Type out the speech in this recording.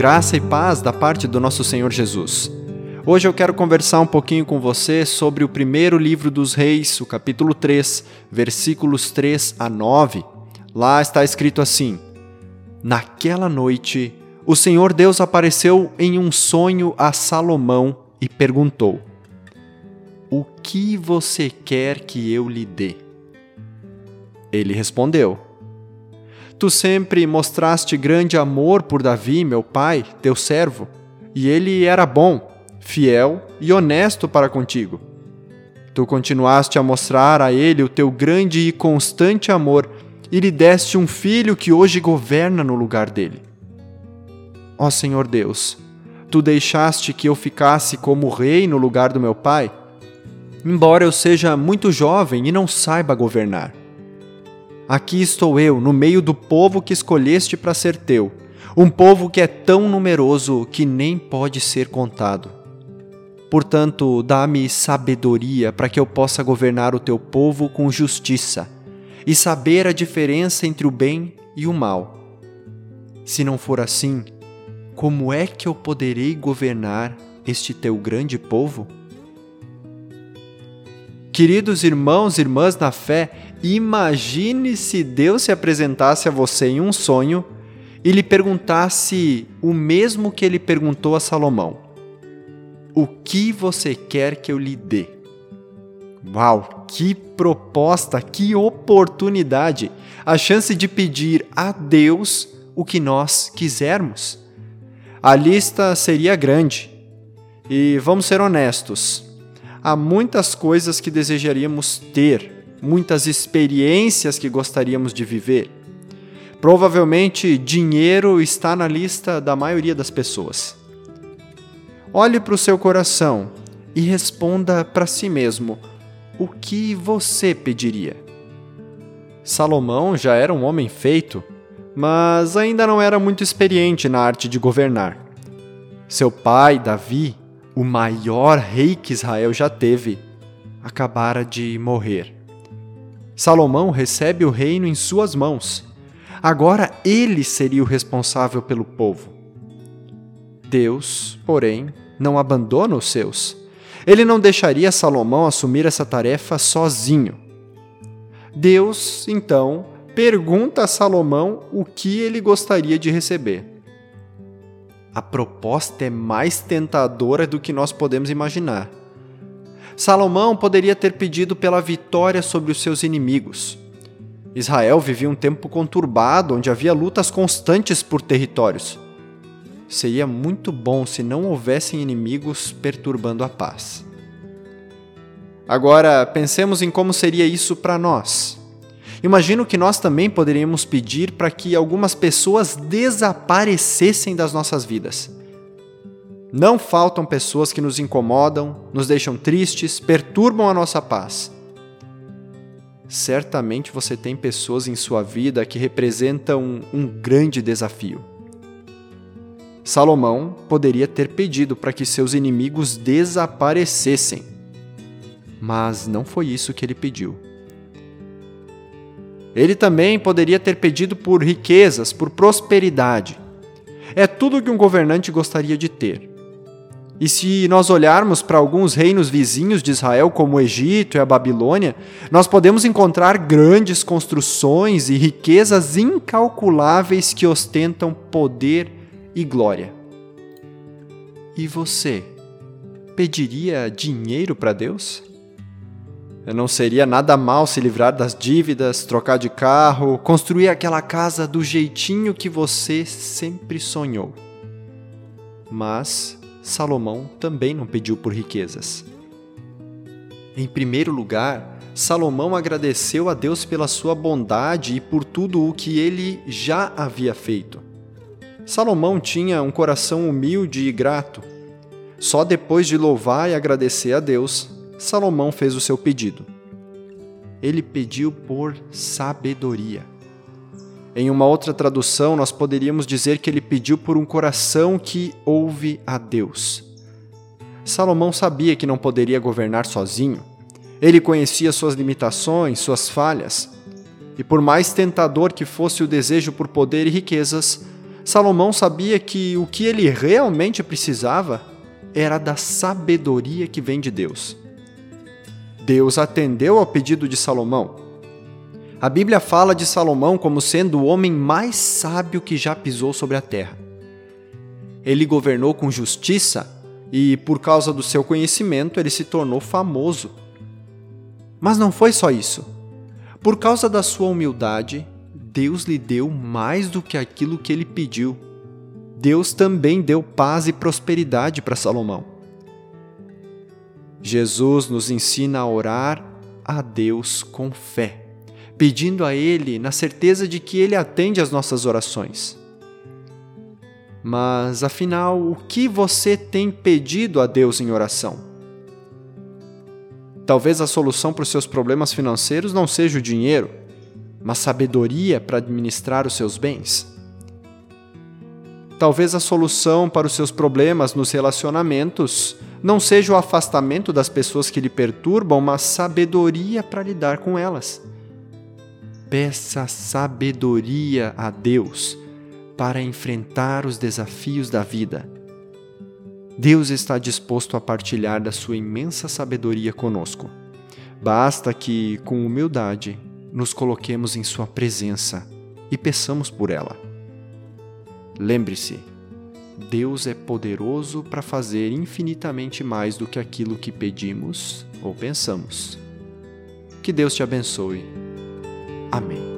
graça e paz da parte do nosso Senhor Jesus. Hoje eu quero conversar um pouquinho com você sobre o primeiro livro dos Reis, o capítulo 3, versículos 3 a 9. Lá está escrito assim: Naquela noite, o Senhor Deus apareceu em um sonho a Salomão e perguntou: O que você quer que eu lhe dê? Ele respondeu: Tu sempre mostraste grande amor por Davi, meu pai, teu servo, e ele era bom, fiel e honesto para contigo. Tu continuaste a mostrar a ele o teu grande e constante amor e lhe deste um filho que hoje governa no lugar dele. Ó Senhor Deus, tu deixaste que eu ficasse como rei no lugar do meu pai, embora eu seja muito jovem e não saiba governar. Aqui estou eu, no meio do povo que escolheste para ser teu, um povo que é tão numeroso que nem pode ser contado. Portanto, dá-me sabedoria para que eu possa governar o teu povo com justiça e saber a diferença entre o bem e o mal. Se não for assim, como é que eu poderei governar este teu grande povo? Queridos irmãos e irmãs na fé, imagine se Deus se apresentasse a você em um sonho e lhe perguntasse o mesmo que ele perguntou a Salomão: O que você quer que eu lhe dê? Uau, que proposta, que oportunidade! A chance de pedir a Deus o que nós quisermos. A lista seria grande. E vamos ser honestos, há muitas coisas que desejaríamos ter, muitas experiências que gostaríamos de viver. Provavelmente dinheiro está na lista da maioria das pessoas. Olhe para o seu coração e responda para si mesmo: o que você pediria? Salomão já era um homem feito, mas ainda não era muito experiente na arte de governar. Seu pai, Davi, o maior rei que Israel já teve, acabara de morrer. Salomão recebe o reino em suas mãos. Agora ele seria o responsável pelo povo. Deus, porém, não abandona os seus. Ele não deixaria Salomão assumir essa tarefa sozinho. Deus, então, pergunta a Salomão o que ele gostaria de receber a proposta é mais tentadora do que nós podemos imaginar. Salomão poderia ter pedido pela vitória sobre os seus inimigos. Israel vivia um tempo conturbado onde havia lutas constantes por territórios. Seria muito bom se não houvessem inimigos perturbando a paz. Agora, pensemos em como seria isso para nós. Imagino que nós também poderíamos pedir para que algumas pessoas desaparecessem das nossas vidas. Não faltam pessoas que nos incomodam, nos deixam tristes, perturbam a nossa paz. Certamente você tem pessoas em sua vida que representam um grande desafio. Salomão poderia ter pedido para que seus inimigos desaparecessem, mas não foi isso que ele pediu. Ele também poderia ter pedido por riquezas, por prosperidade. É tudo que um governante gostaria de ter. E se nós olharmos para alguns reinos vizinhos de Israel, como o Egito e a Babilônia, nós podemos encontrar grandes construções e riquezas incalculáveis que ostentam poder e glória. E você pediria dinheiro para Deus? Não seria nada mal se livrar das dívidas, trocar de carro, construir aquela casa do jeitinho que você sempre sonhou. Mas Salomão também não pediu por riquezas. Em primeiro lugar, Salomão agradeceu a Deus pela sua bondade e por tudo o que ele já havia feito. Salomão tinha um coração humilde e grato. Só depois de louvar e agradecer a Deus, Salomão fez o seu pedido. Ele pediu por sabedoria. Em uma outra tradução, nós poderíamos dizer que ele pediu por um coração que ouve a Deus. Salomão sabia que não poderia governar sozinho. Ele conhecia suas limitações, suas falhas. E por mais tentador que fosse o desejo por poder e riquezas, Salomão sabia que o que ele realmente precisava era da sabedoria que vem de Deus. Deus atendeu ao pedido de Salomão. A Bíblia fala de Salomão como sendo o homem mais sábio que já pisou sobre a terra. Ele governou com justiça e, por causa do seu conhecimento, ele se tornou famoso. Mas não foi só isso. Por causa da sua humildade, Deus lhe deu mais do que aquilo que ele pediu. Deus também deu paz e prosperidade para Salomão. Jesus nos ensina a orar a Deus com fé, pedindo a Ele na certeza de que Ele atende às nossas orações. Mas afinal, o que você tem pedido a Deus em oração? Talvez a solução para os seus problemas financeiros não seja o dinheiro, mas sabedoria para administrar os seus bens. Talvez a solução para os seus problemas nos relacionamentos não seja o afastamento das pessoas que lhe perturbam, mas sabedoria para lidar com elas. Peça sabedoria a Deus para enfrentar os desafios da vida. Deus está disposto a partilhar da sua imensa sabedoria conosco. Basta que, com humildade, nos coloquemos em Sua presença e peçamos por ela. Lembre-se, Deus é poderoso para fazer infinitamente mais do que aquilo que pedimos ou pensamos. Que Deus te abençoe. Amém.